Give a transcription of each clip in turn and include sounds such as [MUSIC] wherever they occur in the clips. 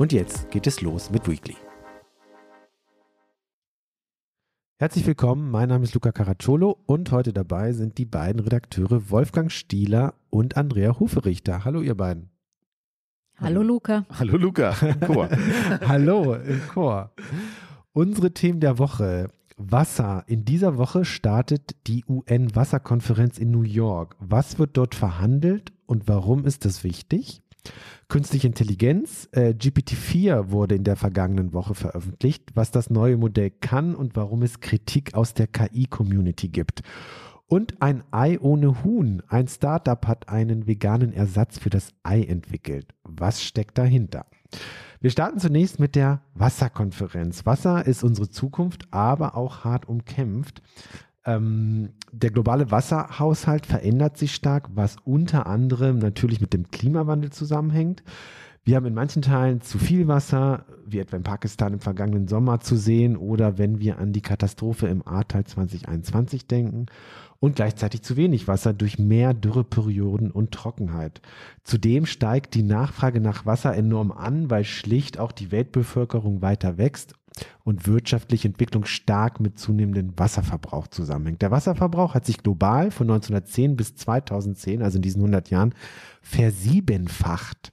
Und jetzt geht es los mit Weekly. Herzlich willkommen, mein Name ist Luca Caracciolo und heute dabei sind die beiden Redakteure Wolfgang Stieler und Andrea Huferichter. Hallo ihr beiden. Hallo Luca. Hallo Luca im Chor. [LAUGHS] Hallo im Chor. Unsere Themen der Woche. Wasser. In dieser Woche startet die UN-Wasserkonferenz in New York. Was wird dort verhandelt und warum ist das wichtig? Künstliche Intelligenz. Äh, GPT-4 wurde in der vergangenen Woche veröffentlicht, was das neue Modell kann und warum es Kritik aus der KI-Community gibt. Und ein Ei ohne Huhn. Ein Startup hat einen veganen Ersatz für das Ei entwickelt. Was steckt dahinter? Wir starten zunächst mit der Wasserkonferenz. Wasser ist unsere Zukunft, aber auch hart umkämpft. Ähm, der globale Wasserhaushalt verändert sich stark, was unter anderem natürlich mit dem Klimawandel zusammenhängt. Wir haben in manchen Teilen zu viel Wasser, wie etwa in Pakistan im vergangenen Sommer zu sehen oder wenn wir an die Katastrophe im Ahrtal 2021 denken und gleichzeitig zu wenig Wasser durch mehr Dürreperioden und Trockenheit. Zudem steigt die Nachfrage nach Wasser enorm an, weil schlicht auch die Weltbevölkerung weiter wächst und wirtschaftliche Entwicklung stark mit zunehmendem Wasserverbrauch zusammenhängt. Der Wasserverbrauch hat sich global von 1910 bis 2010, also in diesen 100 Jahren, versiebenfacht.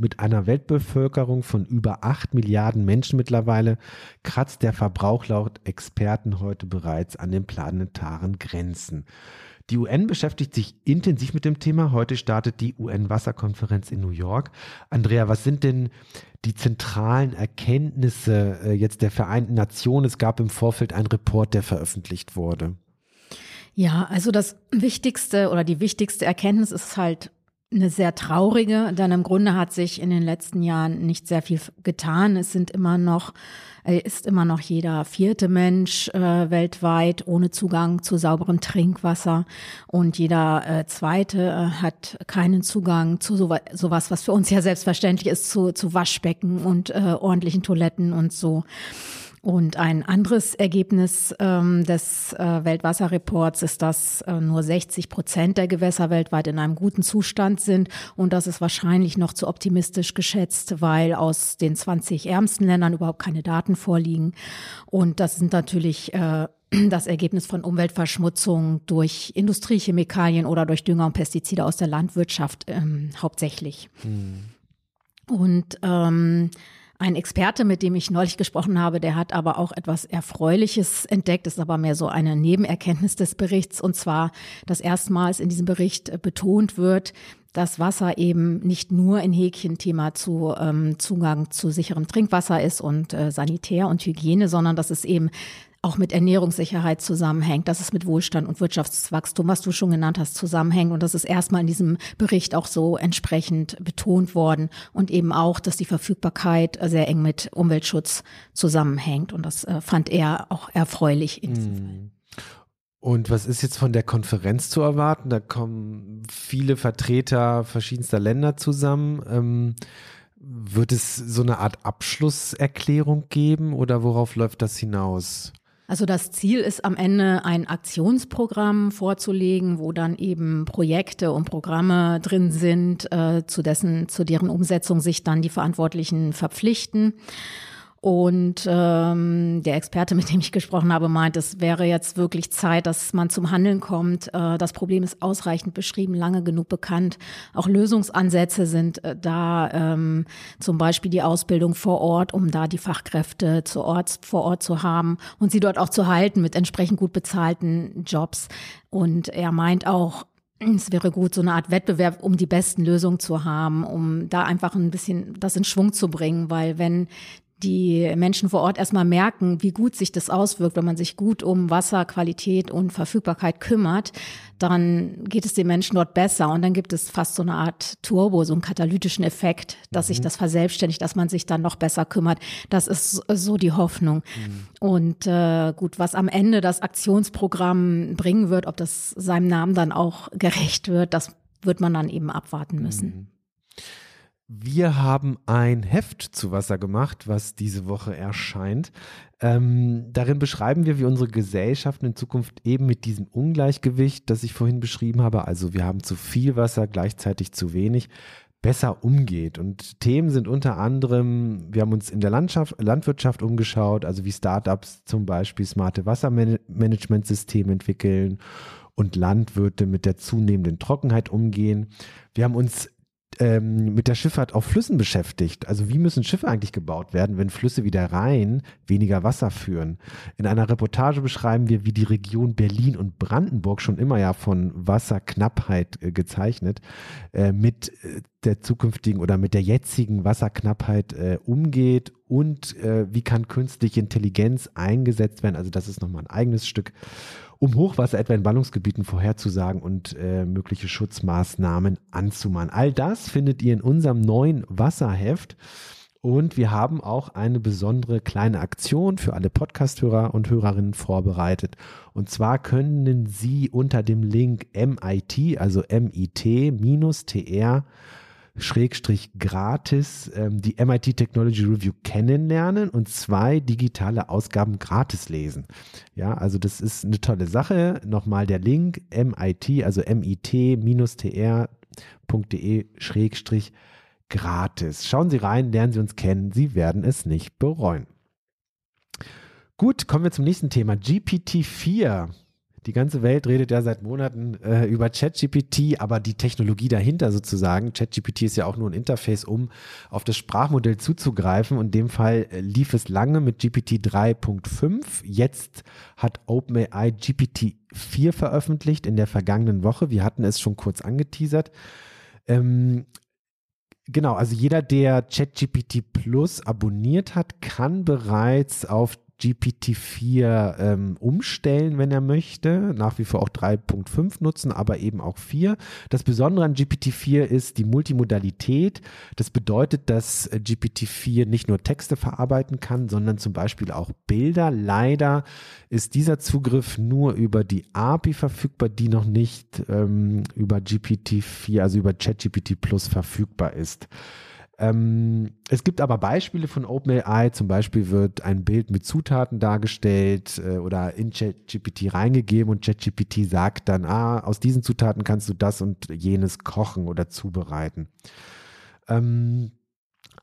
Mit einer Weltbevölkerung von über acht Milliarden Menschen mittlerweile kratzt der Verbrauch laut Experten heute bereits an den planetaren Grenzen. Die UN beschäftigt sich intensiv mit dem Thema. Heute startet die UN-Wasserkonferenz in New York. Andrea, was sind denn die zentralen Erkenntnisse äh, jetzt der Vereinten Nationen? Es gab im Vorfeld einen Report, der veröffentlicht wurde. Ja, also das Wichtigste oder die wichtigste Erkenntnis ist halt eine sehr traurige, denn im Grunde hat sich in den letzten Jahren nicht sehr viel getan. Es sind immer noch, äh, ist immer noch jeder vierte Mensch äh, weltweit ohne Zugang zu sauberem Trinkwasser und jeder äh, zweite äh, hat keinen Zugang zu sowas, sowas, was für uns ja selbstverständlich ist, zu, zu Waschbecken und äh, ordentlichen Toiletten und so. Und ein anderes Ergebnis ähm, des äh, Weltwasserreports ist, dass äh, nur 60 Prozent der Gewässer weltweit in einem guten Zustand sind. Und das ist wahrscheinlich noch zu optimistisch geschätzt, weil aus den 20 ärmsten Ländern überhaupt keine Daten vorliegen. Und das sind natürlich äh, [CLEARS THROAT] das Ergebnis von Umweltverschmutzung durch Industriechemikalien oder durch Dünger und Pestizide aus der Landwirtschaft ähm, hauptsächlich. Mhm. Und ähm, ein Experte, mit dem ich neulich gesprochen habe, der hat aber auch etwas Erfreuliches entdeckt. Ist aber mehr so eine Nebenerkenntnis des Berichts. Und zwar, dass erstmals in diesem Bericht betont wird, dass Wasser eben nicht nur in Häkchen Thema zu ähm, Zugang zu sicherem Trinkwasser ist und äh, Sanitär und Hygiene, sondern dass es eben auch mit Ernährungssicherheit zusammenhängt, dass es mit Wohlstand und Wirtschaftswachstum, was du schon genannt hast, zusammenhängt. Und das ist erstmal in diesem Bericht auch so entsprechend betont worden. Und eben auch, dass die Verfügbarkeit sehr eng mit Umweltschutz zusammenhängt. Und das äh, fand er auch erfreulich in diesem hm. Fall. Und was ist jetzt von der Konferenz zu erwarten? Da kommen viele Vertreter verschiedenster Länder zusammen. Ähm, wird es so eine Art Abschlusserklärung geben oder worauf läuft das hinaus? Also das Ziel ist am Ende ein Aktionsprogramm vorzulegen, wo dann eben Projekte und Programme drin sind, äh, zu dessen, zu deren Umsetzung sich dann die Verantwortlichen verpflichten. Und ähm, der Experte, mit dem ich gesprochen habe, meint, es wäre jetzt wirklich Zeit, dass man zum Handeln kommt. Äh, das Problem ist ausreichend beschrieben, lange genug bekannt. Auch Lösungsansätze sind äh, da, ähm, zum Beispiel die Ausbildung vor Ort, um da die Fachkräfte zu Ort, vor Ort zu haben und sie dort auch zu halten mit entsprechend gut bezahlten Jobs. Und er meint auch, es wäre gut, so eine Art Wettbewerb, um die besten Lösungen zu haben, um da einfach ein bisschen das in Schwung zu bringen, weil wenn die Menschen vor Ort erstmal merken, wie gut sich das auswirkt, wenn man sich gut um Wasserqualität und Verfügbarkeit kümmert, dann geht es den Menschen dort besser und dann gibt es fast so eine Art Turbo, so einen katalytischen Effekt, dass mhm. sich das verselbstständigt, dass man sich dann noch besser kümmert. Das ist so die Hoffnung. Mhm. Und äh, gut, was am Ende das Aktionsprogramm bringen wird, ob das seinem Namen dann auch gerecht wird, das wird man dann eben abwarten müssen. Mhm. Wir haben ein Heft zu Wasser gemacht, was diese Woche erscheint. Ähm, darin beschreiben wir, wie unsere Gesellschaften in Zukunft eben mit diesem Ungleichgewicht, das ich vorhin beschrieben habe, also wir haben zu viel Wasser, gleichzeitig zu wenig, besser umgeht. Und Themen sind unter anderem, wir haben uns in der Landschaft, Landwirtschaft umgeschaut, also wie Startups zum Beispiel smarte Wassermanagementsysteme entwickeln und Landwirte mit der zunehmenden Trockenheit umgehen. Wir haben uns ähm, mit der Schifffahrt auf Flüssen beschäftigt. Also wie müssen Schiffe eigentlich gebaut werden, wenn Flüsse wie der Rhein weniger Wasser führen? In einer Reportage beschreiben wir, wie die Region Berlin und Brandenburg schon immer ja von Wasserknappheit äh, gezeichnet, äh, mit äh, der zukünftigen oder mit der jetzigen Wasserknappheit äh, umgeht und äh, wie kann künstliche Intelligenz eingesetzt werden. Also das ist nochmal ein eigenes Stück um Hochwasser etwa in Ballungsgebieten vorherzusagen und äh, mögliche Schutzmaßnahmen anzumahnen. All das findet ihr in unserem neuen Wasserheft. Und wir haben auch eine besondere kleine Aktion für alle Podcasthörer und Hörerinnen vorbereitet. Und zwar können Sie unter dem Link MIT, also MIT-TR, Schrägstrich gratis ähm, die MIT Technology Review kennenlernen und zwei digitale Ausgaben gratis lesen. Ja, also das ist eine tolle Sache. Nochmal der Link MIT, also mit-tr.de Schrägstrich gratis. Schauen Sie rein, lernen Sie uns kennen. Sie werden es nicht bereuen. Gut, kommen wir zum nächsten Thema. GPT-4 die ganze Welt redet ja seit Monaten äh, über ChatGPT, aber die Technologie dahinter sozusagen, ChatGPT ist ja auch nur ein Interface, um auf das Sprachmodell zuzugreifen. In dem Fall äh, lief es lange mit GPT 3.5. Jetzt hat OpenAI GPT 4 veröffentlicht in der vergangenen Woche. Wir hatten es schon kurz angeteasert. Ähm, Genau, also jeder, der ChatGPT Plus abonniert hat, kann bereits auf GPT-4 ähm, umstellen, wenn er möchte. Nach wie vor auch 3.5 nutzen, aber eben auch 4. Das Besondere an GPT-4 ist die Multimodalität. Das bedeutet, dass äh, GPT-4 nicht nur Texte verarbeiten kann, sondern zum Beispiel auch Bilder. Leider ist dieser Zugriff nur über die API verfügbar, die noch nicht ähm, über GPT-4, also über ChatGPT Plus verfügbar ist. Ähm, es gibt aber Beispiele von OpenAI, zum Beispiel wird ein Bild mit Zutaten dargestellt äh, oder in ChatGPT reingegeben und ChatGPT sagt dann, ah, aus diesen Zutaten kannst du das und jenes kochen oder zubereiten. Ähm,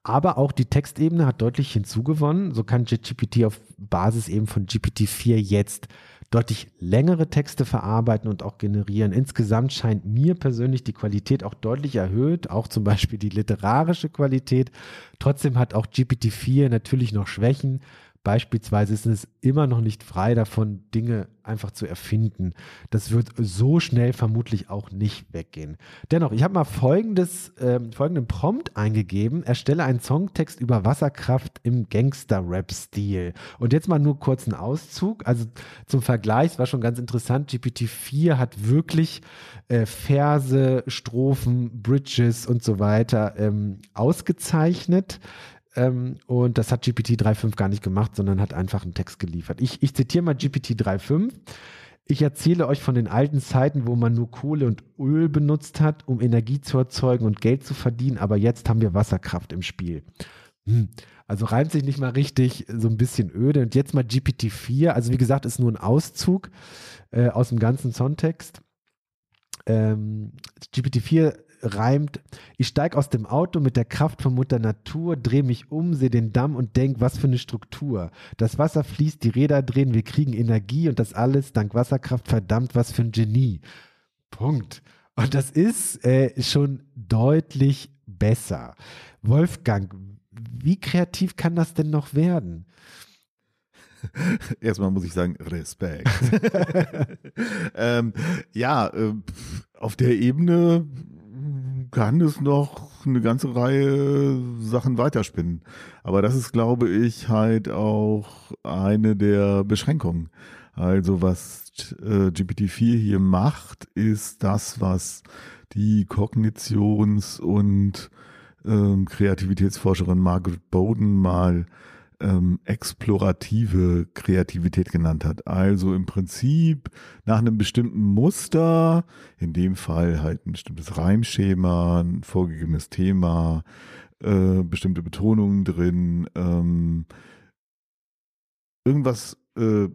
aber auch die Textebene hat deutlich hinzugewonnen. So kann ChatGPT auf Basis eben von GPT-4 jetzt deutlich längere Texte verarbeiten und auch generieren. Insgesamt scheint mir persönlich die Qualität auch deutlich erhöht, auch zum Beispiel die literarische Qualität. Trotzdem hat auch GPT-4 natürlich noch Schwächen. Beispielsweise ist es immer noch nicht frei davon, Dinge einfach zu erfinden. Das wird so schnell vermutlich auch nicht weggehen. Dennoch, ich habe mal folgendes, äh, folgenden Prompt eingegeben. Erstelle einen Songtext über Wasserkraft im Gangster-Rap-Stil. Und jetzt mal nur kurz einen Auszug. Also zum Vergleich, es war schon ganz interessant, GPT-4 hat wirklich äh, Verse, Strophen, Bridges und so weiter ähm, ausgezeichnet. Ähm, und das hat GPT 3.5 gar nicht gemacht, sondern hat einfach einen Text geliefert. Ich, ich zitiere mal GPT 3.5. Ich erzähle euch von den alten Zeiten, wo man nur Kohle und Öl benutzt hat, um Energie zu erzeugen und Geld zu verdienen, aber jetzt haben wir Wasserkraft im Spiel. Hm. Also reimt sich nicht mal richtig, so ein bisschen öde. Und jetzt mal GPT-4, also wie gesagt, ist nur ein Auszug äh, aus dem ganzen Songtext. Ähm, GPT-4 reimt, ich steig aus dem Auto mit der Kraft von Mutter Natur, dreh mich um, sehe den Damm und denk, was für eine Struktur. Das Wasser fließt, die Räder drehen, wir kriegen Energie und das alles dank Wasserkraft, verdammt, was für ein Genie. Punkt. Und das ist äh, schon deutlich besser. Wolfgang, wie kreativ kann das denn noch werden? [LAUGHS] Erstmal muss ich sagen, Respekt. [LAUGHS] ähm, ja, äh, auf der Ebene kann es noch eine ganze Reihe Sachen weiterspinnen. Aber das ist, glaube ich, halt auch eine der Beschränkungen. Also was äh, GPT-4 hier macht, ist das, was die Kognitions- und ähm, Kreativitätsforscherin Margaret Bowden mal ähm, explorative Kreativität genannt hat. Also im Prinzip nach einem bestimmten Muster, in dem Fall halt ein bestimmtes Reimschema, ein vorgegebenes Thema, äh, bestimmte Betonungen drin, ähm, irgendwas äh,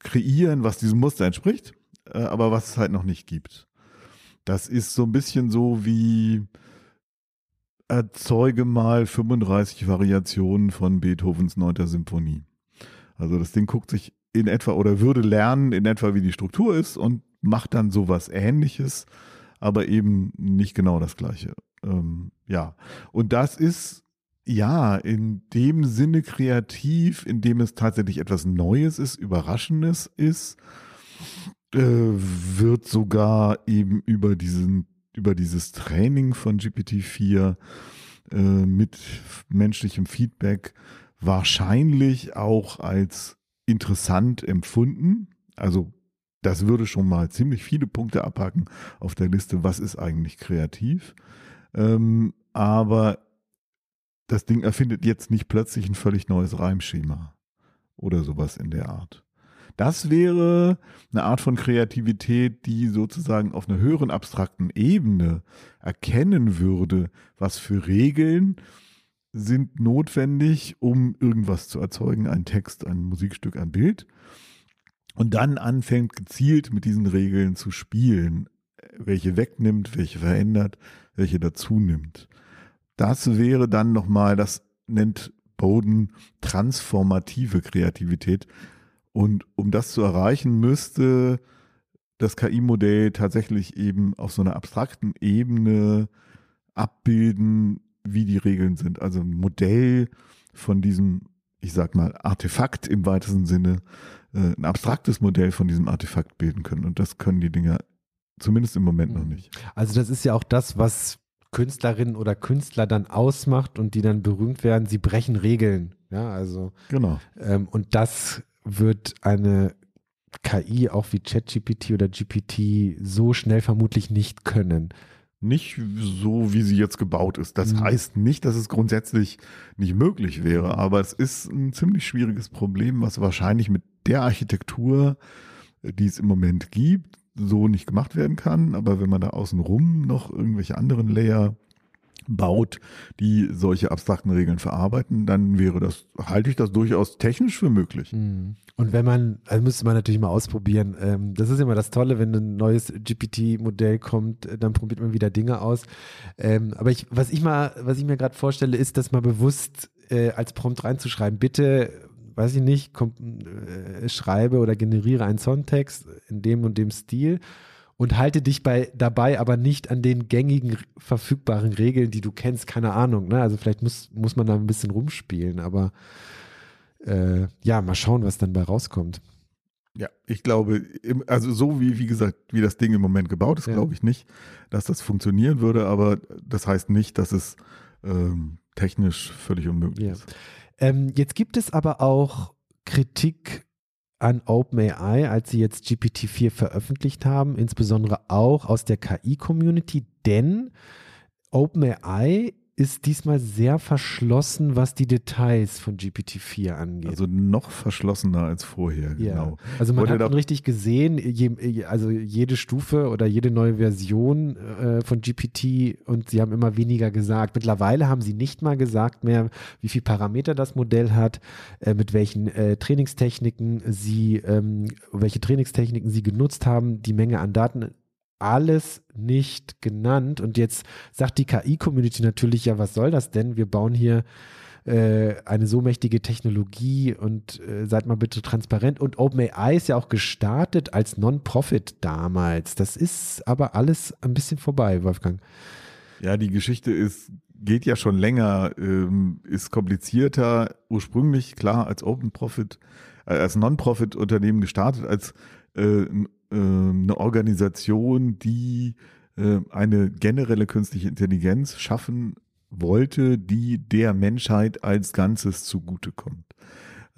kreieren, was diesem Muster entspricht, äh, aber was es halt noch nicht gibt. Das ist so ein bisschen so wie erzeuge mal 35 Variationen von Beethovens 9. Symphonie. Also das Ding guckt sich in etwa oder würde lernen in etwa, wie die Struktur ist und macht dann sowas ähnliches, aber eben nicht genau das gleiche. Ähm, ja, und das ist ja in dem Sinne kreativ, in dem es tatsächlich etwas Neues ist, Überraschendes ist, äh, wird sogar eben über diesen über dieses Training von GPT-4 äh, mit menschlichem Feedback wahrscheinlich auch als interessant empfunden. Also das würde schon mal ziemlich viele Punkte abhaken auf der Liste, was ist eigentlich kreativ. Ähm, aber das Ding erfindet jetzt nicht plötzlich ein völlig neues Reimschema oder sowas in der Art. Das wäre eine Art von Kreativität, die sozusagen auf einer höheren abstrakten Ebene erkennen würde, was für Regeln sind notwendig, um irgendwas zu erzeugen, ein Text, ein Musikstück, ein Bild. Und dann anfängt gezielt mit diesen Regeln zu spielen, welche wegnimmt, welche verändert, welche dazu nimmt. Das wäre dann nochmal, das nennt Bowden transformative Kreativität. Und um das zu erreichen, müsste das KI-Modell tatsächlich eben auf so einer abstrakten Ebene abbilden, wie die Regeln sind. Also ein Modell von diesem, ich sag mal, Artefakt im weitesten Sinne, äh, ein abstraktes Modell von diesem Artefakt bilden können. Und das können die Dinger zumindest im Moment noch mhm. nicht. Also das ist ja auch das, was Künstlerinnen oder Künstler dann ausmacht und die dann berühmt werden. Sie brechen Regeln. Ja, also. Genau. Ähm, und das wird eine KI auch wie ChatGPT oder GPT so schnell vermutlich nicht können. Nicht so, wie sie jetzt gebaut ist. Das mhm. heißt nicht, dass es grundsätzlich nicht möglich wäre, aber es ist ein ziemlich schwieriges Problem, was wahrscheinlich mit der Architektur, die es im Moment gibt, so nicht gemacht werden kann. Aber wenn man da außenrum noch irgendwelche anderen Layer baut, die solche abstrakten Regeln verarbeiten, dann wäre das, halte ich das durchaus technisch für möglich. Mhm. Und wenn man, also müsste man natürlich mal ausprobieren. Ähm, das ist immer das Tolle, wenn ein neues GPT-Modell kommt, dann probiert man wieder Dinge aus. Ähm, aber ich, was ich mal, was ich mir gerade vorstelle, ist, das mal bewusst äh, als Prompt reinzuschreiben. Bitte, weiß ich nicht, komm, äh, schreibe oder generiere einen Songtext in dem und dem Stil und halte dich bei dabei aber nicht an den gängigen verfügbaren Regeln, die du kennst, keine Ahnung. Ne? Also vielleicht muss, muss man da ein bisschen rumspielen, aber äh, ja, mal schauen, was dann bei rauskommt. Ja, ich glaube, also so wie, wie gesagt, wie das Ding im Moment gebaut ist, ja. glaube ich nicht, dass das funktionieren würde, aber das heißt nicht, dass es ähm, technisch völlig unmöglich ja. ist. Ähm, jetzt gibt es aber auch Kritik an OpenAI, als sie jetzt GPT-4 veröffentlicht haben, insbesondere auch aus der KI-Community, denn OpenAI ist diesmal sehr verschlossen, was die Details von GPT-4 angeht. Also noch verschlossener als vorher, ja. genau. Also man hat schon richtig gesehen, je, also jede Stufe oder jede neue Version äh, von GPT und sie haben immer weniger gesagt. Mittlerweile haben sie nicht mal gesagt mehr, wie viel Parameter das Modell hat, äh, mit welchen äh, Trainingstechniken sie, ähm, welche Trainingstechniken sie genutzt haben, die Menge an Daten alles nicht genannt. Und jetzt sagt die KI-Community natürlich, ja, was soll das denn? Wir bauen hier äh, eine so mächtige Technologie und äh, seid mal bitte transparent. Und OpenAI ist ja auch gestartet als Non-Profit damals. Das ist aber alles ein bisschen vorbei, Wolfgang. Ja, die Geschichte ist, geht ja schon länger, ähm, ist komplizierter. Ursprünglich, klar, als Open Profit, äh, als Non-Profit-Unternehmen gestartet, als äh, äh, eine Organisation, die äh, eine generelle künstliche Intelligenz schaffen wollte, die der Menschheit als Ganzes zugutekommt.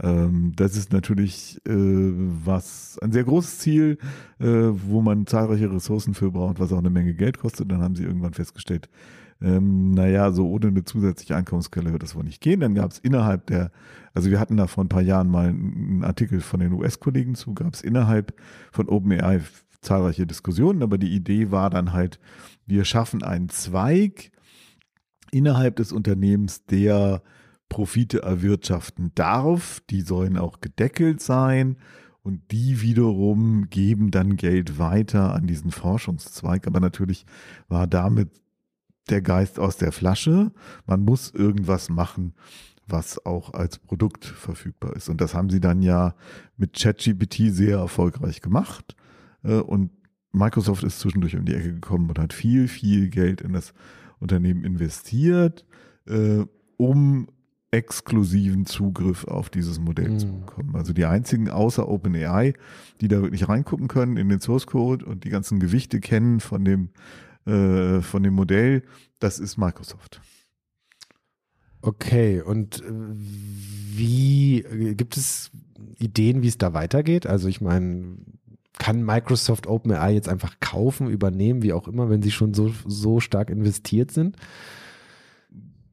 Ähm, das ist natürlich äh, was ein sehr großes Ziel, äh, wo man zahlreiche Ressourcen für braucht, was auch eine Menge Geld kostet. Dann haben sie irgendwann festgestellt, ähm, naja, so ohne eine zusätzliche Einkommensquelle wird das wohl nicht gehen. Dann gab es innerhalb der, also wir hatten da vor ein paar Jahren mal einen Artikel von den US-Kollegen zu, gab es innerhalb von OpenAI zahlreiche Diskussionen, aber die Idee war dann halt, wir schaffen einen Zweig innerhalb des Unternehmens, der Profite erwirtschaften darf. Die sollen auch gedeckelt sein und die wiederum geben dann Geld weiter an diesen Forschungszweig. Aber natürlich war damit der Geist aus der Flasche. Man muss irgendwas machen, was auch als Produkt verfügbar ist. Und das haben sie dann ja mit ChatGPT sehr erfolgreich gemacht. Äh, und Microsoft ist zwischendurch um die Ecke gekommen und hat viel, viel Geld in das Unternehmen investiert, äh, um exklusiven Zugriff auf dieses Modell mhm. zu bekommen. Also die einzigen außer OpenAI, die da wirklich reingucken können in den Source Code und die ganzen Gewichte kennen von dem, äh, von dem Modell, das ist Microsoft. Okay, und äh, wie gibt es Ideen, wie es da weitergeht? Also ich meine, kann Microsoft OpenAI jetzt einfach kaufen, übernehmen, wie auch immer, wenn sie schon so, so stark investiert sind?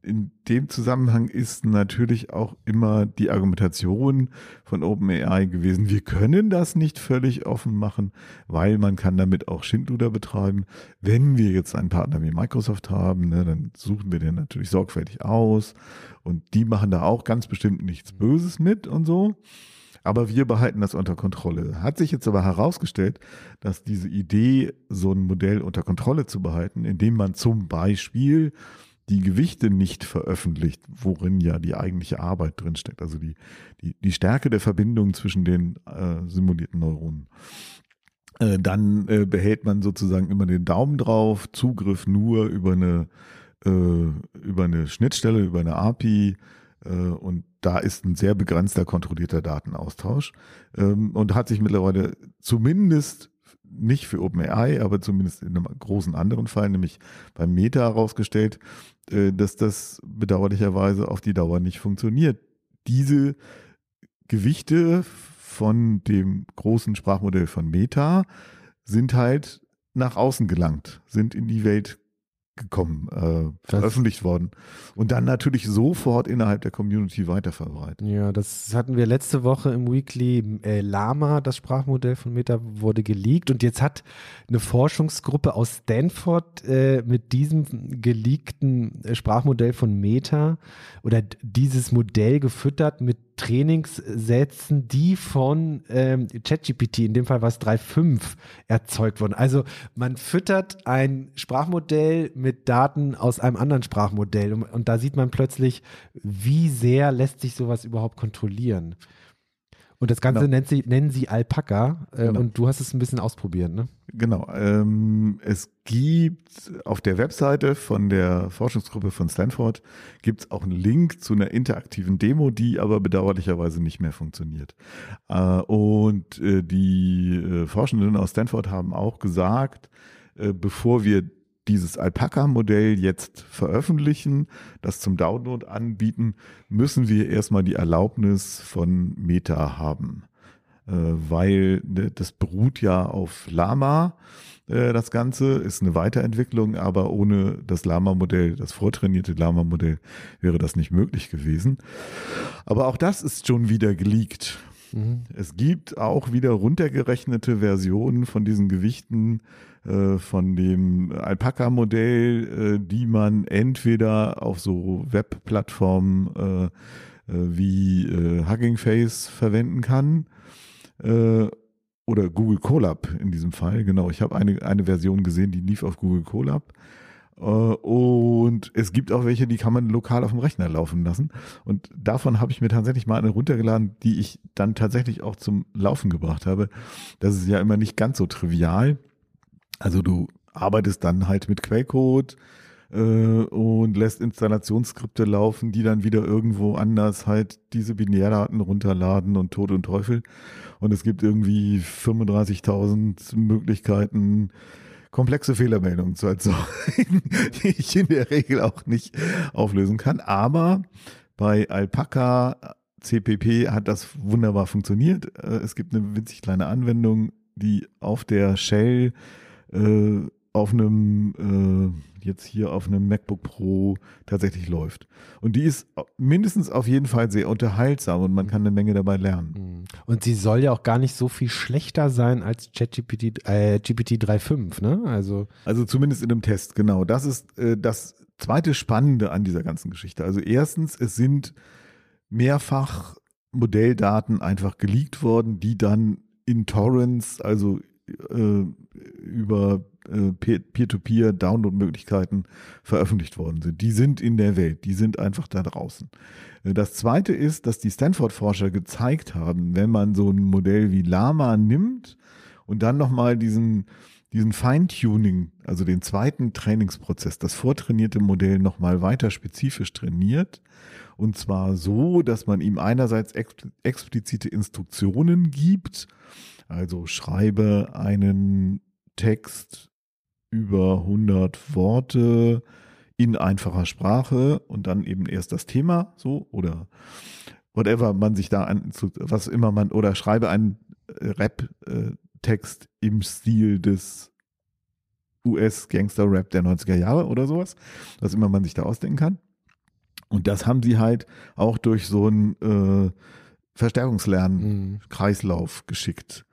In dem Zusammenhang ist natürlich auch immer die Argumentation von OpenAI gewesen, wir können das nicht völlig offen machen, weil man kann damit auch Schindluder betreiben. Wenn wir jetzt einen Partner wie Microsoft haben, ne, dann suchen wir den natürlich sorgfältig aus und die machen da auch ganz bestimmt nichts Böses mit und so. Aber wir behalten das unter Kontrolle. Hat sich jetzt aber herausgestellt, dass diese Idee, so ein Modell unter Kontrolle zu behalten, indem man zum Beispiel die Gewichte nicht veröffentlicht, worin ja die eigentliche Arbeit drinsteckt, also die, die, die Stärke der Verbindung zwischen den äh, simulierten Neuronen. Äh, dann äh, behält man sozusagen immer den Daumen drauf, Zugriff nur über eine, äh, über eine Schnittstelle, über eine API äh, und da ist ein sehr begrenzter kontrollierter Datenaustausch ähm, und hat sich mittlerweile zumindest nicht für OpenAI, aber zumindest in einem großen anderen Fall, nämlich beim Meta herausgestellt, äh, dass das bedauerlicherweise auf die Dauer nicht funktioniert. Diese Gewichte von dem großen Sprachmodell von Meta sind halt nach außen gelangt, sind in die Welt gekommen, äh, veröffentlicht worden und dann natürlich sofort innerhalb der Community weiterverbreitet. Ja, das hatten wir letzte Woche im Weekly. Äh, Lama, das Sprachmodell von Meta, wurde geleakt und jetzt hat eine Forschungsgruppe aus Stanford äh, mit diesem geleakten äh, Sprachmodell von Meta oder dieses Modell gefüttert mit Trainingssätzen, die von ähm, ChatGPT, in dem Fall war es 3.5, erzeugt wurden. Also man füttert ein Sprachmodell mit Daten aus einem anderen Sprachmodell und, und da sieht man plötzlich, wie sehr lässt sich sowas überhaupt kontrollieren. Und das Ganze genau. sie, nennen sie Alpaca äh, genau. und du hast es ein bisschen ausprobiert, ne? Genau. Ähm, es gibt auf der Webseite von der Forschungsgruppe von Stanford gibt es auch einen Link zu einer interaktiven Demo, die aber bedauerlicherweise nicht mehr funktioniert. Äh, und äh, die äh, Forschenden aus Stanford haben auch gesagt, äh, bevor wir dieses Alpaca-Modell jetzt veröffentlichen, das zum Download anbieten, müssen wir erstmal die Erlaubnis von Meta haben. Äh, weil ne, das beruht ja auf Lama. Äh, das Ganze ist eine Weiterentwicklung, aber ohne das Lama-Modell, das vortrainierte Lama-Modell, wäre das nicht möglich gewesen. Aber auch das ist schon wieder geleakt. Mhm. Es gibt auch wieder runtergerechnete Versionen von diesen Gewichten äh, von dem Alpaca-Modell, äh, die man entweder auf so Webplattformen äh, äh wie äh, Hugging Face verwenden kann oder Google Colab in diesem Fall. Genau, ich habe eine, eine Version gesehen, die lief auf Google Colab. Es gibt auch welche, die kann man lokal auf dem Rechner laufen lassen. Und davon habe ich mir tatsächlich mal eine runtergeladen, die ich dann tatsächlich auch zum Laufen gebracht habe. Das ist ja immer nicht ganz so trivial. Also du arbeitest dann halt mit Quellcode äh, und lässt Installationsskripte laufen, die dann wieder irgendwo anders halt diese Binärdaten runterladen und Tod und Teufel. Und es gibt irgendwie 35.000 Möglichkeiten, komplexe Fehlermeldungen zu erzeugen, [LAUGHS] die ich in der Regel auch nicht auflösen kann. Aber bei Alpaca CPP hat das wunderbar funktioniert. Äh, es gibt eine winzig kleine Anwendung, die auf der Shell äh, auf einem äh, jetzt hier auf einem MacBook Pro tatsächlich läuft. Und die ist mindestens auf jeden Fall sehr unterhaltsam und man kann eine Menge dabei lernen. Mhm. Und sie soll ja auch gar nicht so viel schlechter sein als ChatGPT äh, GPT 3.5, ne? Also also zumindest in einem Test, genau. Das ist äh, das zweite Spannende an dieser ganzen Geschichte. Also erstens, es sind mehrfach Modelldaten einfach geleakt worden, die dann in Torrents, also äh, über äh, Peer-to-Peer-Download-Möglichkeiten veröffentlicht worden sind. Die sind in der Welt, die sind einfach da draußen. Äh, das zweite ist, dass die Stanford-Forscher gezeigt haben, wenn man so ein Modell wie Lama nimmt und dann nochmal diesen, diesen Feintuning, also den zweiten Trainingsprozess, das vortrainierte Modell nochmal weiter spezifisch trainiert, und zwar so, dass man ihm einerseits explizite Instruktionen gibt, also schreibe einen Text über 100 Worte in einfacher Sprache und dann eben erst das Thema so oder whatever man sich da an, was immer man oder schreibe einen äh, Rap-Text im Stil des US-Gangster-Rap der 90er Jahre oder sowas, was immer man sich da ausdenken kann. Und das haben sie halt auch durch so einen äh, Verstärkungslernen-Kreislauf mhm. geschickt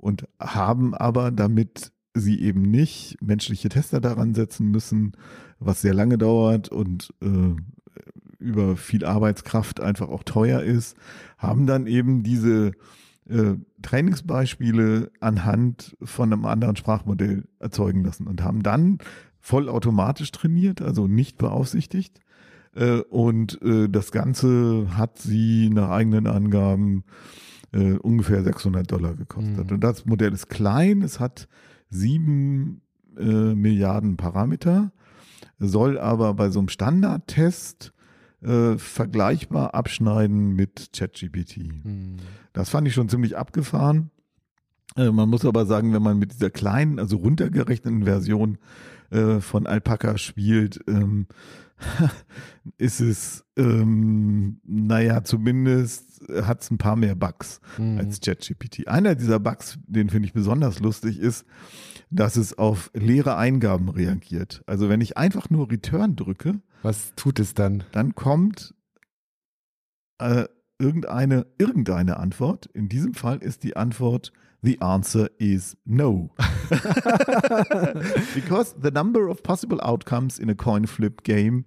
und haben aber damit sie eben nicht menschliche Tester daran setzen müssen, was sehr lange dauert und äh, über viel Arbeitskraft einfach auch teuer ist, haben dann eben diese äh, Trainingsbeispiele anhand von einem anderen Sprachmodell erzeugen lassen und haben dann vollautomatisch trainiert, also nicht beaufsichtigt. Äh, und äh, das Ganze hat sie nach eigenen Angaben äh, ungefähr 600 Dollar gekostet. Mhm. Und das Modell ist klein, es hat sieben äh, Milliarden Parameter, soll aber bei so einem Standardtest äh, vergleichbar abschneiden mit ChatGPT. Mhm. Das fand ich schon ziemlich abgefahren. Äh, man muss aber sagen, wenn man mit dieser kleinen, also runtergerechneten Version äh, von Alpaca spielt, ähm, [LAUGHS] ist es, ähm, naja, zumindest hat es ein paar mehr Bugs mhm. als ChatGPT. Einer dieser Bugs, den finde ich besonders lustig, ist, dass es auf leere Eingaben reagiert. Also wenn ich einfach nur Return drücke. Was tut es dann? Dann kommt äh, irgendeine, irgendeine Antwort. In diesem Fall ist die Antwort The answer is no. [LAUGHS] Because the number of possible outcomes in a coin flip game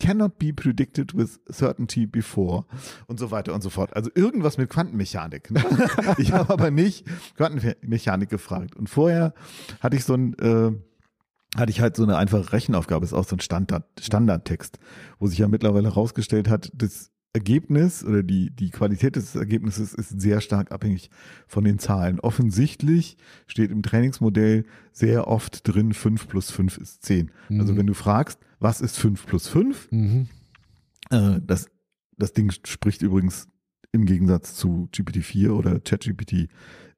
cannot be predicted with certainty before und so weiter und so fort. Also irgendwas mit Quantenmechanik. Ne? [LAUGHS] ich habe aber nicht Quantenmechanik gefragt. Und vorher hatte ich so ein, äh, hatte ich halt so eine einfache Rechenaufgabe, ist auch so ein Standard, Standardtext, wo sich ja mittlerweile herausgestellt hat, dass Ergebnis oder die, die Qualität des Ergebnisses ist sehr stark abhängig von den Zahlen. Offensichtlich steht im Trainingsmodell sehr oft drin, 5 plus 5 ist 10. Mhm. Also wenn du fragst, was ist 5 plus 5? Mhm. Äh, das, das Ding spricht übrigens im Gegensatz zu GPT-4 oder ChatGPT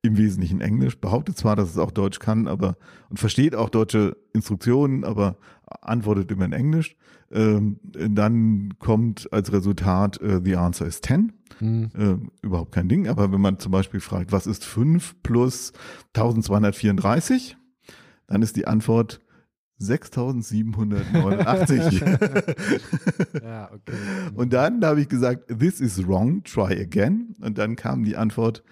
im Wesentlichen Englisch, behauptet zwar, dass es auch Deutsch kann, aber und versteht auch deutsche Instruktionen, aber antwortet immer in Englisch. Ähm, dann kommt als Resultat äh, The answer is 10. Mhm. Äh, überhaupt kein Ding. Aber wenn man zum Beispiel fragt, was ist 5 plus 1234, dann ist die Antwort 6789. [LAUGHS] [LAUGHS] ja, okay. Und dann habe ich gesagt, this is wrong, try again. Und dann kam die Antwort,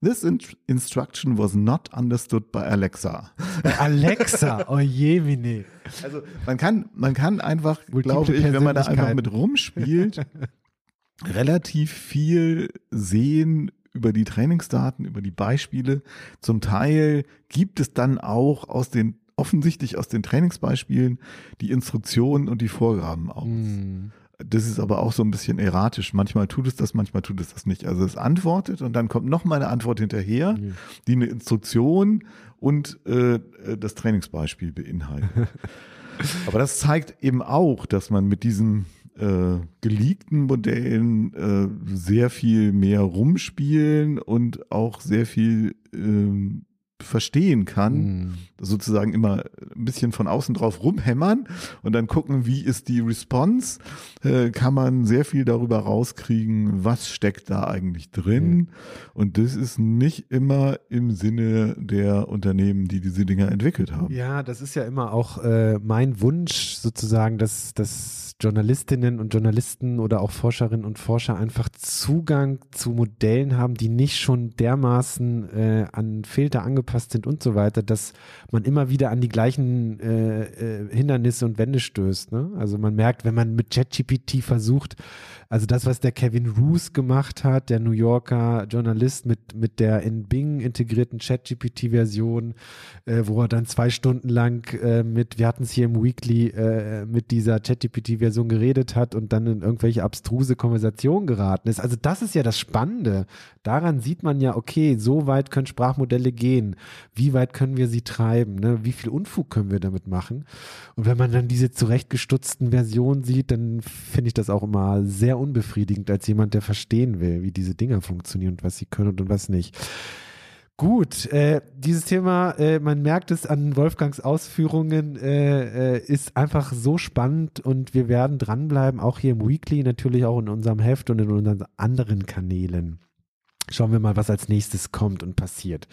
This instruction was not understood by Alexa. Alexa, [LAUGHS] oh je, Mine. Also man kann, man kann einfach, glaube ich, wenn man da einfach mit rumspielt, [LAUGHS] relativ viel sehen über die Trainingsdaten, über die Beispiele. Zum Teil gibt es dann auch aus den offensichtlich aus den Trainingsbeispielen die Instruktionen und die Vorgaben aus. Mm. Das ist aber auch so ein bisschen erratisch. Manchmal tut es das, manchmal tut es das nicht. Also es antwortet und dann kommt noch mal eine Antwort hinterher, mhm. die eine Instruktion und äh, das Trainingsbeispiel beinhaltet. [LAUGHS] aber das zeigt eben auch, dass man mit diesen äh, geleakten Modellen äh, sehr viel mehr rumspielen und auch sehr viel äh, verstehen kann, mm. sozusagen immer ein bisschen von außen drauf rumhämmern und dann gucken, wie ist die Response, äh, kann man sehr viel darüber rauskriegen, was steckt da eigentlich drin. Mm. Und das ist nicht immer im Sinne der Unternehmen, die diese Dinger entwickelt haben. Ja, das ist ja immer auch äh, mein Wunsch sozusagen, dass, dass Journalistinnen und Journalisten oder auch Forscherinnen und Forscher einfach Zugang zu Modellen haben, die nicht schon dermaßen äh, an Filter angepasst sind und so weiter, dass man immer wieder an die gleichen äh, äh, Hindernisse und Wände stößt. Ne? Also man merkt, wenn man mit ChatGPT versucht, also das, was der Kevin Roos gemacht hat, der New Yorker Journalist mit, mit der in Bing integrierten ChatGPT-Version, äh, wo er dann zwei Stunden lang äh, mit, wir hatten es hier im Weekly, äh, mit dieser ChatGPT-Version geredet hat und dann in irgendwelche abstruse Konversationen geraten ist. Also das ist ja das Spannende. Daran sieht man ja, okay, so weit können Sprachmodelle gehen. Wie weit können wir sie treiben? Ne? Wie viel Unfug können wir damit machen? Und wenn man dann diese zurechtgestutzten Versionen sieht, dann finde ich das auch immer sehr unbefriedigend als jemand, der verstehen will, wie diese Dinger funktionieren und was sie können und was nicht. Gut, äh, dieses Thema, äh, man merkt es an Wolfgangs Ausführungen, äh, äh, ist einfach so spannend und wir werden dranbleiben, auch hier im Weekly, natürlich auch in unserem Heft und in unseren anderen Kanälen. Schauen wir mal, was als nächstes kommt und passiert.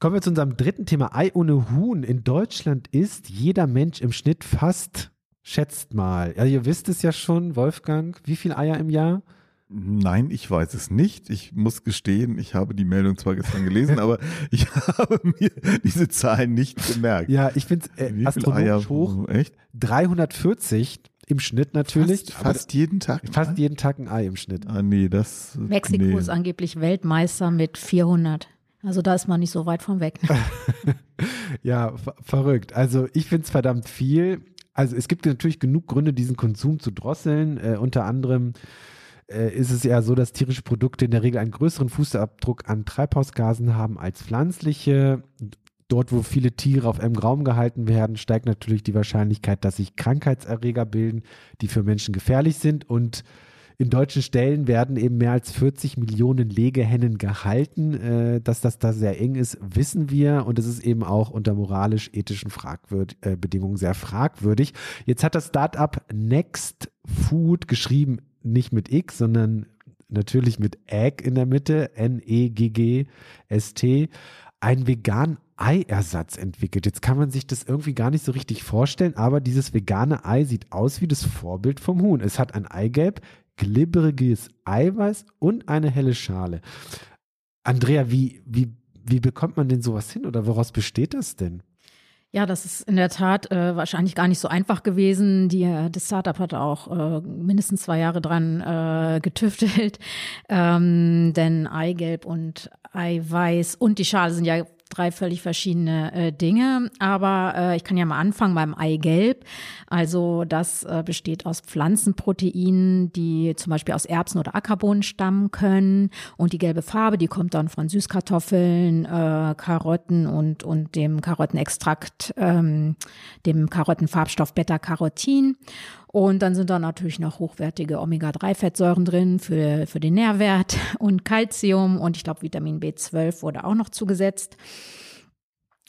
Kommen wir zu unserem dritten Thema. Ei ohne Huhn. In Deutschland ist jeder Mensch im Schnitt fast Schätzt mal. Ja, ihr wisst es ja schon, Wolfgang, wie viele Eier im Jahr? Nein, ich weiß es nicht. Ich muss gestehen, ich habe die Meldung zwar gestern gelesen, [LAUGHS] aber ich habe mir diese Zahlen nicht gemerkt. Ja, ich finde es äh, astronomisch hoch. Echt? 340 im Schnitt natürlich. Fast, fast jeden Tag? Fast jeden Tag ein Ei im Schnitt. Ah, nee, das. Mexiko nee. ist angeblich Weltmeister mit 400. Also da ist man nicht so weit von weg. [LAUGHS] ja, verrückt. Also ich finde es verdammt viel. Also es gibt natürlich genug Gründe, diesen Konsum zu drosseln. Äh, unter anderem äh, ist es ja so, dass tierische Produkte in der Regel einen größeren Fußabdruck an Treibhausgasen haben als pflanzliche. Dort, wo viele Tiere auf engem Raum gehalten werden, steigt natürlich die Wahrscheinlichkeit, dass sich Krankheitserreger bilden, die für Menschen gefährlich sind. Und in deutschen Stellen werden eben mehr als 40 Millionen Legehennen gehalten. Äh, dass das da sehr eng ist, wissen wir. Und es ist eben auch unter moralisch-ethischen äh, Bedingungen sehr fragwürdig. Jetzt hat das Startup Next Food geschrieben, nicht mit X, sondern natürlich mit Egg in der Mitte, N-E-G-G-S-T, einen veganen Eiersatz entwickelt. Jetzt kann man sich das irgendwie gar nicht so richtig vorstellen, aber dieses vegane Ei sieht aus wie das Vorbild vom Huhn. Es hat ein Eigelb, glibberiges Eiweiß und eine helle Schale. Andrea, wie, wie, wie bekommt man denn sowas hin oder woraus besteht das denn? Ja, das ist in der Tat äh, wahrscheinlich gar nicht so einfach gewesen. Die, das Startup hat auch äh, mindestens zwei Jahre dran äh, getüftelt, [LAUGHS] ähm, denn Eigelb und Eiweiß und die Schale sind ja drei völlig verschiedene äh, Dinge. Aber äh, ich kann ja mal anfangen beim Eigelb. Also das äh, besteht aus Pflanzenproteinen, die zum Beispiel aus Erbsen oder Ackerbohnen stammen können. Und die gelbe Farbe, die kommt dann von Süßkartoffeln, äh, Karotten und, und dem Karottenextrakt, ähm, dem Karottenfarbstoff Beta-Carotin. Und dann sind da natürlich noch hochwertige Omega-3-Fettsäuren drin für, für den Nährwert und Calcium und ich glaube Vitamin B12 wurde auch noch zugesetzt.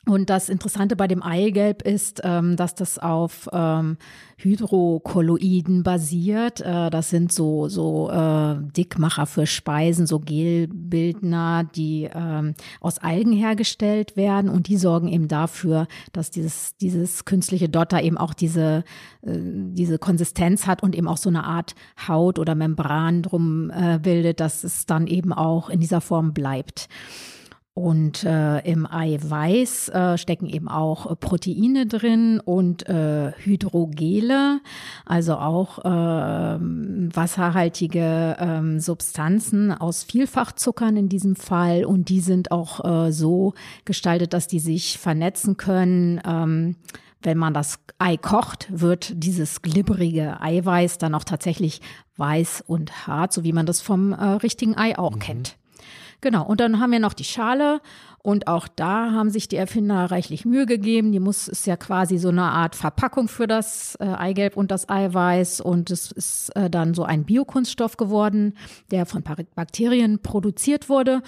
Und das Interessante bei dem Eigelb ist, ähm, dass das auf ähm, Hydrokolloiden basiert. Äh, das sind so, so äh, Dickmacher für Speisen, so Gelbildner, die ähm, aus Algen hergestellt werden. Und die sorgen eben dafür, dass dieses, dieses künstliche Dotter eben auch diese, äh, diese Konsistenz hat und eben auch so eine Art Haut oder Membran drum äh, bildet, dass es dann eben auch in dieser Form bleibt. Und äh, im Eiweiß äh, stecken eben auch äh, Proteine drin und äh, Hydrogele, also auch äh, wasserhaltige äh, Substanzen aus Vielfachzuckern in diesem Fall. Und die sind auch äh, so gestaltet, dass die sich vernetzen können. Ähm, wenn man das Ei kocht, wird dieses glibberige Eiweiß dann auch tatsächlich weiß und hart, so wie man das vom äh, richtigen Ei auch mhm. kennt. Genau, und dann haben wir noch die Schale und auch da haben sich die Erfinder reichlich Mühe gegeben. Die muss ist ja quasi so eine Art Verpackung für das äh, Eigelb und das Eiweiß und es ist äh, dann so ein Biokunststoff geworden, der von Bakterien produziert wurde.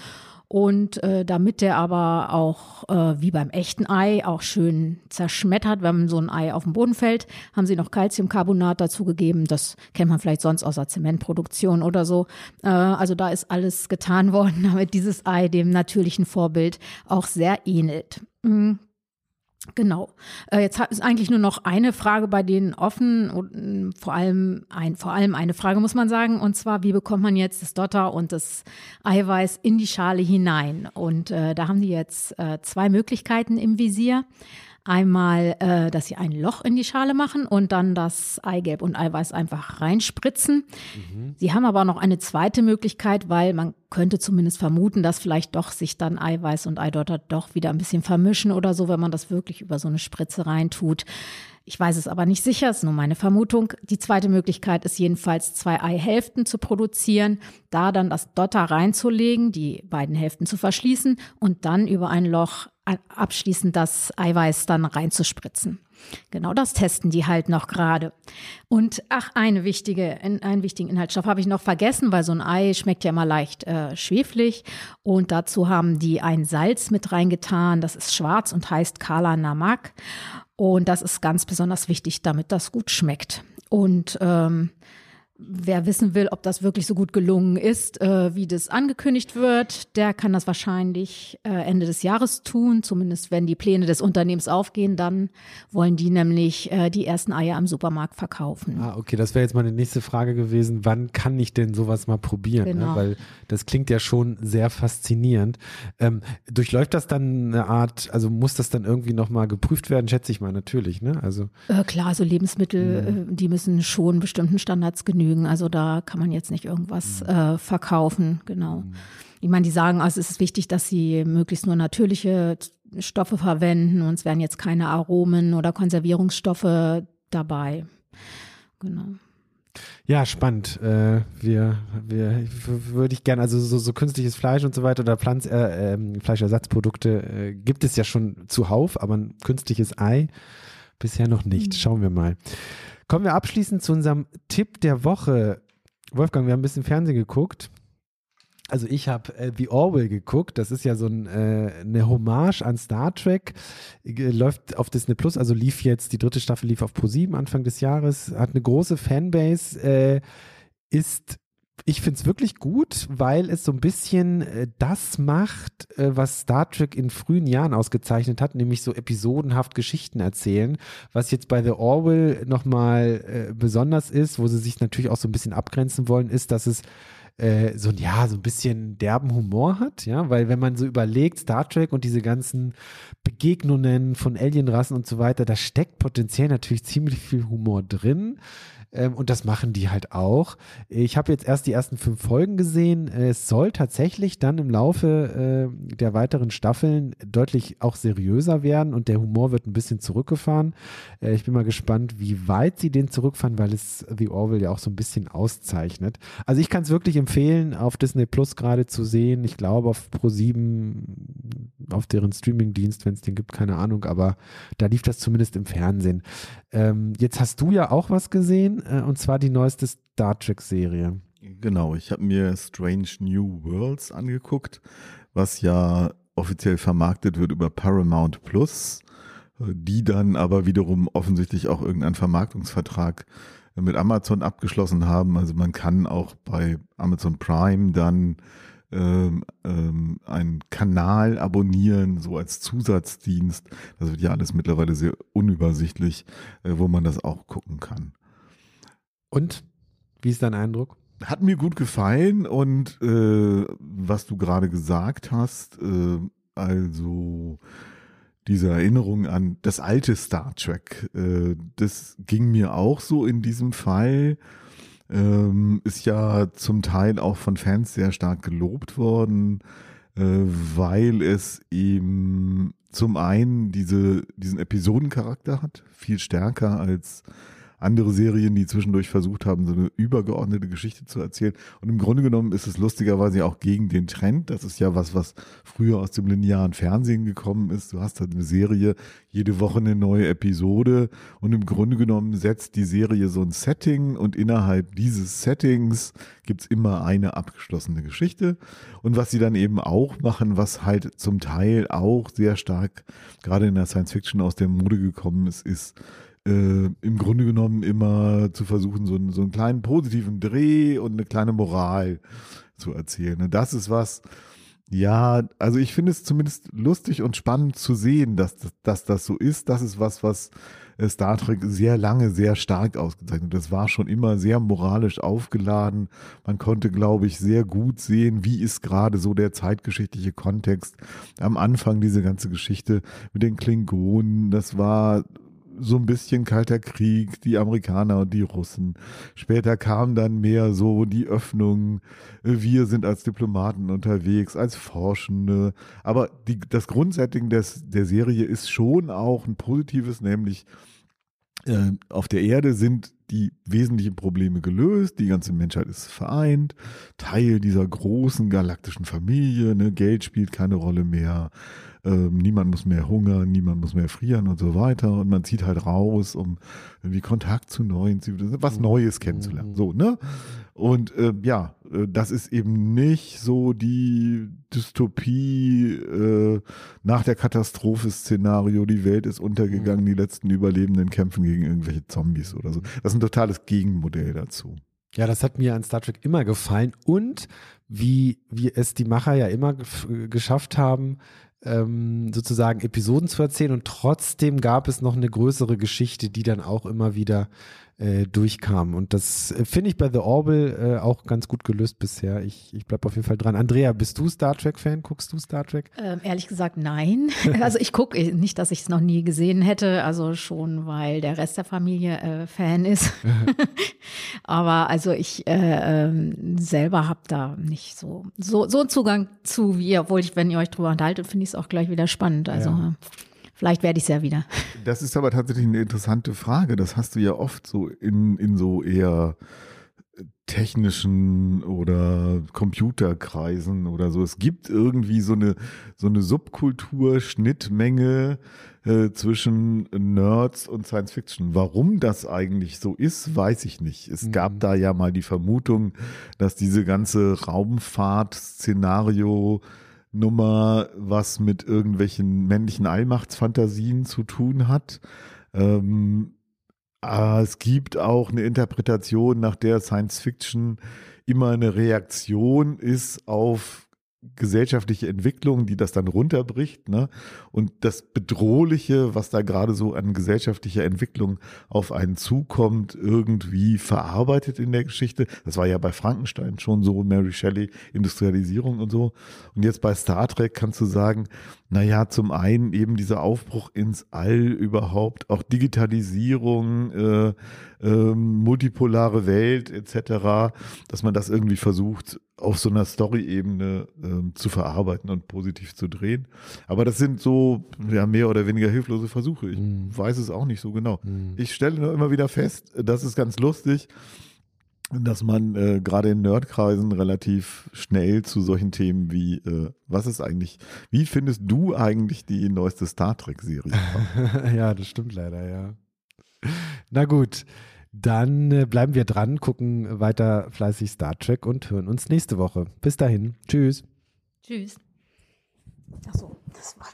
Und äh, damit der aber auch äh, wie beim echten Ei auch schön zerschmettert, wenn so ein Ei auf den Boden fällt, haben sie noch Calciumcarbonat dazugegeben. Das kennt man vielleicht sonst aus der Zementproduktion oder so. Äh, also da ist alles getan worden, [LAUGHS] damit dieses Ei dem natürlichen Vorbild auch sehr ähnelt. Mhm. Genau. Äh, jetzt ist eigentlich nur noch eine Frage bei denen offen und mm, vor allem ein, vor allem eine Frage muss man sagen und zwar wie bekommt man jetzt das Dotter und das Eiweiß in die Schale hinein? Und äh, da haben die jetzt äh, zwei Möglichkeiten im Visier. Einmal, äh, dass sie ein Loch in die Schale machen und dann das Eigelb und Eiweiß einfach reinspritzen. Mhm. Sie haben aber noch eine zweite Möglichkeit, weil man könnte zumindest vermuten, dass vielleicht doch sich dann Eiweiß und Eidotter doch wieder ein bisschen vermischen oder so, wenn man das wirklich über so eine Spritze reintut. Ich weiß es aber nicht sicher, ist nur meine Vermutung. Die zweite Möglichkeit ist jedenfalls zwei Eihälften zu produzieren, da dann das Dotter reinzulegen, die beiden Hälften zu verschließen und dann über ein Loch abschließend das Eiweiß dann reinzuspritzen. Genau das testen die halt noch gerade. Und ach, eine wichtige, einen wichtigen Inhaltsstoff habe ich noch vergessen, weil so ein Ei schmeckt ja immer leicht äh, schweflig. Und dazu haben die ein Salz mit reingetan. Das ist schwarz und heißt Kala Namak. Und das ist ganz besonders wichtig, damit das gut schmeckt. Und ähm, Wer wissen will, ob das wirklich so gut gelungen ist, äh, wie das angekündigt wird, der kann das wahrscheinlich äh, Ende des Jahres tun. Zumindest wenn die Pläne des Unternehmens aufgehen, dann wollen die nämlich äh, die ersten Eier am Supermarkt verkaufen. Ah, okay, das wäre jetzt meine nächste Frage gewesen. Wann kann ich denn sowas mal probieren? Ne? Genau. Ne? Weil das klingt ja schon sehr faszinierend. Ähm, durchläuft das dann eine Art, also muss das dann irgendwie nochmal geprüft werden, schätze ich mal natürlich, ne? Also äh, klar, so Lebensmittel, mhm. die müssen schon bestimmten Standards genügen genügen. Also da kann man jetzt nicht irgendwas mhm. äh, verkaufen, genau. Mhm. Ich meine, die sagen, also es ist wichtig, dass sie möglichst nur natürliche Stoffe verwenden und es werden jetzt keine Aromen oder Konservierungsstoffe dabei. Genau. Ja, spannend. Äh, wir, wir würde ich gerne, also so, so künstliches Fleisch und so weiter oder Pflanz, äh, äh, Fleischersatzprodukte gibt es ja schon zuhauf, aber ein künstliches Ei bisher noch nicht. Mhm. Schauen wir mal. Kommen wir abschließend zu unserem Tipp der Woche. Wolfgang, wir haben ein bisschen Fernsehen geguckt. Also ich habe äh, The Orwell geguckt. Das ist ja so ein, äh, eine Hommage an Star Trek. Äh, läuft auf Disney Plus, also lief jetzt, die dritte Staffel lief auf Pro7 Anfang des Jahres. Hat eine große Fanbase. Äh, ist ich finde es wirklich gut, weil es so ein bisschen äh, das macht, äh, was Star Trek in frühen Jahren ausgezeichnet hat, nämlich so episodenhaft Geschichten erzählen. Was jetzt bei The Orwell nochmal äh, besonders ist, wo sie sich natürlich auch so ein bisschen abgrenzen wollen, ist, dass es äh, so, ja, so ein bisschen derben Humor hat, ja, weil wenn man so überlegt, Star Trek und diese ganzen Begegnungen von Alienrassen und so weiter, da steckt potenziell natürlich ziemlich viel Humor drin. Ähm, und das machen die halt auch. Ich habe jetzt erst die ersten fünf Folgen gesehen. Es soll tatsächlich dann im Laufe äh, der weiteren Staffeln deutlich auch seriöser werden und der Humor wird ein bisschen zurückgefahren. Äh, ich bin mal gespannt, wie weit sie den zurückfahren, weil es The Orville ja auch so ein bisschen auszeichnet. Also ich kann es wirklich empfehlen, auf Disney Plus gerade zu sehen. Ich glaube auf Pro7, auf deren Streamingdienst, wenn es den gibt, keine Ahnung, aber da lief das zumindest im Fernsehen. Ähm, jetzt hast du ja auch was gesehen, äh, und zwar die neueste Star Trek-Serie. Genau, ich habe mir Strange New Worlds angeguckt, was ja offiziell vermarktet wird über Paramount Plus, die dann aber wiederum offensichtlich auch irgendeinen Vermarktungsvertrag mit Amazon abgeschlossen haben. Also man kann auch bei Amazon Prime dann ähm, ähm, einen Kanal abonnieren, so als Zusatzdienst. Das wird ja alles mittlerweile sehr unübersichtlich, äh, wo man das auch gucken kann. Und wie ist dein Eindruck? Hat mir gut gefallen und äh, was du gerade gesagt hast, äh, also diese Erinnerung an das alte Star Trek, äh, das ging mir auch so in diesem Fall. Ähm, ist ja zum Teil auch von Fans sehr stark gelobt worden, äh, weil es eben zum einen diese, diesen Episodencharakter hat, viel stärker als andere Serien, die zwischendurch versucht haben, so eine übergeordnete Geschichte zu erzählen. Und im Grunde genommen ist es lustigerweise auch gegen den Trend. Das ist ja was, was früher aus dem linearen Fernsehen gekommen ist. Du hast halt eine Serie, jede Woche eine neue Episode und im Grunde genommen setzt die Serie so ein Setting und innerhalb dieses Settings gibt's immer eine abgeschlossene Geschichte. Und was sie dann eben auch machen, was halt zum Teil auch sehr stark gerade in der Science Fiction aus der Mode gekommen ist, ist im Grunde genommen immer zu versuchen, so, einen, so einen kleinen positiven Dreh und eine kleine Moral zu erzählen. Und das ist was, ja, also ich finde es zumindest lustig und spannend zu sehen, dass, dass das so ist. Das ist was, was äh, Star Trek sehr lange, sehr stark ausgezeichnet. Das war schon immer sehr moralisch aufgeladen. Man konnte, glaube ich, sehr gut sehen, wie ist gerade so der zeitgeschichtliche Kontext. Am Anfang diese ganze Geschichte mit den Klingonen, das war so ein bisschen Kalter Krieg, die Amerikaner und die Russen. Später kam dann mehr so die Öffnung, wir sind als Diplomaten unterwegs, als Forschende. Aber die, das Grundsetting des, der Serie ist schon auch ein positives, nämlich äh, auf der Erde sind die wesentlichen Probleme gelöst, die ganze Menschheit ist vereint, Teil dieser großen galaktischen Familie, ne? Geld spielt keine Rolle mehr, ähm, niemand muss mehr hungern, niemand muss mehr frieren und so weiter. Und man zieht halt raus, um irgendwie Kontakt zu neuen, was mhm. Neues kennenzulernen. So, ne? Und äh, ja, das ist eben nicht so die Dystopie äh, nach der Katastrophe-Szenario, die Welt ist untergegangen, mhm. die letzten Überlebenden kämpfen gegen irgendwelche Zombies oder so. Das ist ein totales Gegenmodell dazu. Ja, das hat mir an Star Trek immer gefallen und wie, wie es die Macher ja immer geschafft haben, ähm, sozusagen Episoden zu erzählen. Und trotzdem gab es noch eine größere Geschichte, die dann auch immer wieder äh, durchkam. Und das äh, finde ich bei The Orville äh, auch ganz gut gelöst bisher. Ich, ich bleibe auf jeden Fall dran. Andrea, bist du Star Trek-Fan? Guckst du Star Trek? Ähm, ehrlich gesagt, nein. [LAUGHS] Also ich gucke äh, nicht, dass ich es noch nie gesehen hätte, also schon, weil der Rest der Familie äh, Fan ist. [LAUGHS] Aber also ich äh, ähm, selber habe da nicht so, so, so einen Zugang zu wie, obwohl ich, wenn ihr euch drüber unterhaltet, finde ich es auch gleich wieder spannend. Also ja. Vielleicht werde ich es ja wieder. Das ist aber tatsächlich eine interessante Frage. Das hast du ja oft so in, in so eher technischen oder Computerkreisen oder so. Es gibt irgendwie so eine, so eine Subkultur, Schnittmenge äh, zwischen Nerds und Science Fiction. Warum das eigentlich so ist, weiß ich nicht. Es mhm. gab da ja mal die Vermutung, dass diese ganze Raumfahrt-Szenario Nummer was mit irgendwelchen männlichen Allmachtsfantasien zu tun hat. Ähm, es gibt auch eine Interpretation, nach der Science Fiction immer eine Reaktion ist auf gesellschaftliche Entwicklung, die das dann runterbricht. Ne? Und das Bedrohliche, was da gerade so an gesellschaftlicher Entwicklung auf einen zukommt, irgendwie verarbeitet in der Geschichte. Das war ja bei Frankenstein schon so, Mary Shelley, Industrialisierung und so. Und jetzt bei Star Trek kannst du sagen, naja, zum einen eben dieser Aufbruch ins All überhaupt, auch Digitalisierung, äh, äh, multipolare Welt etc., dass man das irgendwie versucht auf so einer Story-Ebene äh, zu verarbeiten und positiv zu drehen. Aber das sind so ja, mehr oder weniger hilflose Versuche. Ich mm. weiß es auch nicht so genau. Mm. Ich stelle nur immer wieder fest, das ist ganz lustig, dass man äh, gerade in Nerdkreisen relativ schnell zu solchen Themen wie, äh, was ist eigentlich, wie findest du eigentlich die neueste Star Trek-Serie? [LAUGHS] ja, das stimmt leider, ja. Na gut. Dann äh, bleiben wir dran, gucken weiter fleißig Star Trek und hören uns nächste Woche. Bis dahin. Tschüss. Tschüss. Achso, das war